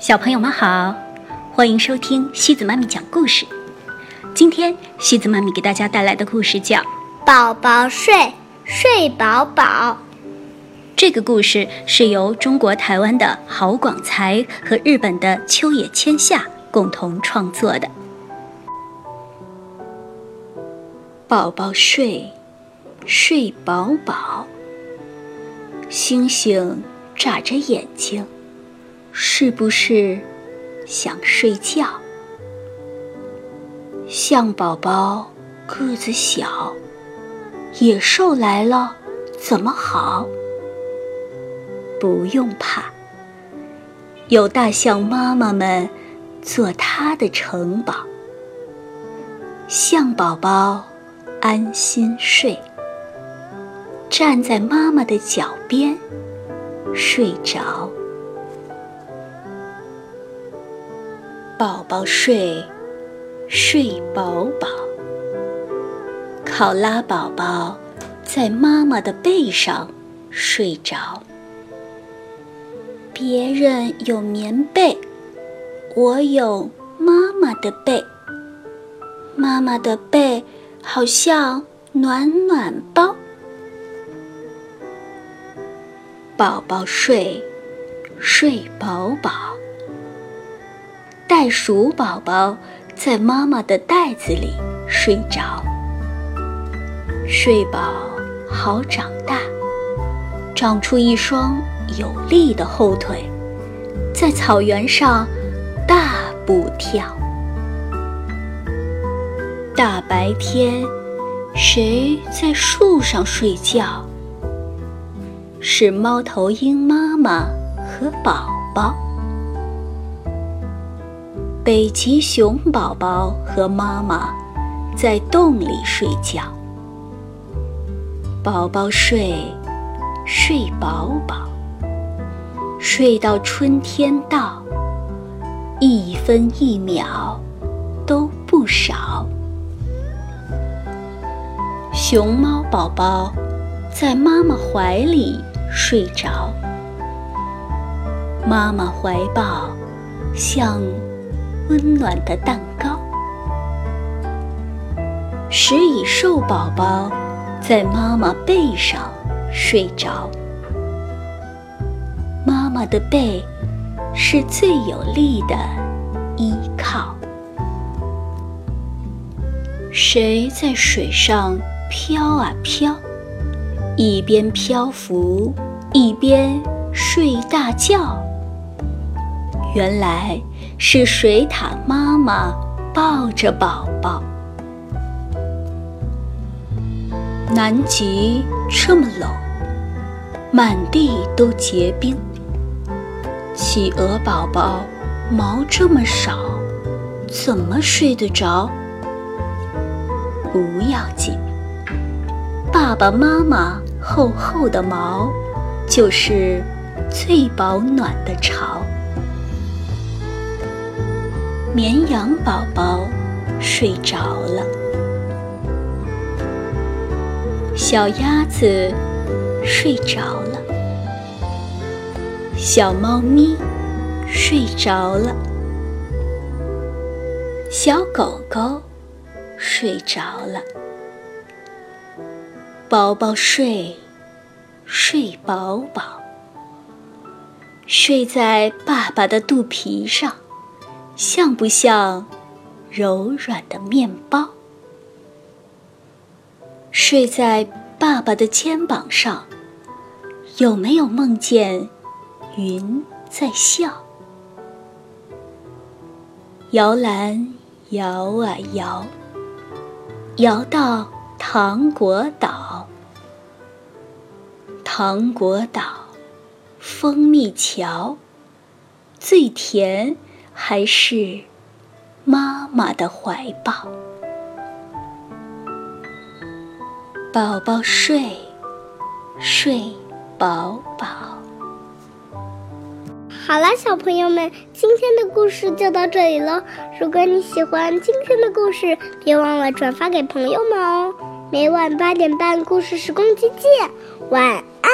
小朋友们好，欢迎收听西子妈咪讲故事。今天西子妈咪给大家带来的故事叫《宝宝睡睡饱饱》。这个故事是由中国台湾的郝广才和日本的秋野千夏共同创作的。宝宝睡睡饱饱，星星眨着眼睛。是不是想睡觉？象宝宝个子小，野兽来了怎么好？不用怕，有大象妈妈们做它的城堡。象宝宝安心睡，站在妈妈的脚边睡着。宝宝睡，睡饱饱。考拉宝宝在妈妈的背上睡着。别人有棉被，我有妈妈的被。妈妈的被好像暖暖包。宝宝睡，睡饱饱。袋鼠宝宝在妈妈的袋子里睡着，睡饱好长大，长出一双有力的后腿，在草原上大步跳。大白天，谁在树上睡觉？是猫头鹰妈妈和宝宝。北极熊宝宝和妈妈在洞里睡觉，宝宝睡，睡饱饱，睡到春天到，一分一秒都不少。熊猫宝宝在妈妈怀里睡着，妈妈怀抱像。温暖的蛋糕。食蚁兽宝宝在妈妈背上睡着，妈妈的背是最有力的依靠。谁在水上飘啊飘，一边漂浮一边睡大觉？原来。是水獭妈妈抱着宝宝。南极这么冷，满地都结冰。企鹅宝宝毛这么少，怎么睡得着？不要紧，爸爸妈妈厚厚的毛，就是最保暖的巢。绵羊宝宝睡着了，小鸭子睡着了，小猫咪睡着了，小狗狗睡着了，宝宝睡，睡饱饱，睡在爸爸的肚皮上。像不像柔软的面包？睡在爸爸的肩膀上，有没有梦见云在笑？摇篮摇啊摇，摇到糖果岛。糖果岛，蜂蜜桥，最甜。还是妈妈的怀抱，宝宝睡，睡饱饱。好了，小朋友们，今天的故事就到这里喽。如果你喜欢今天的故事，别忘了转发给朋友们哦。每晚八点半，故事时光机见，晚安。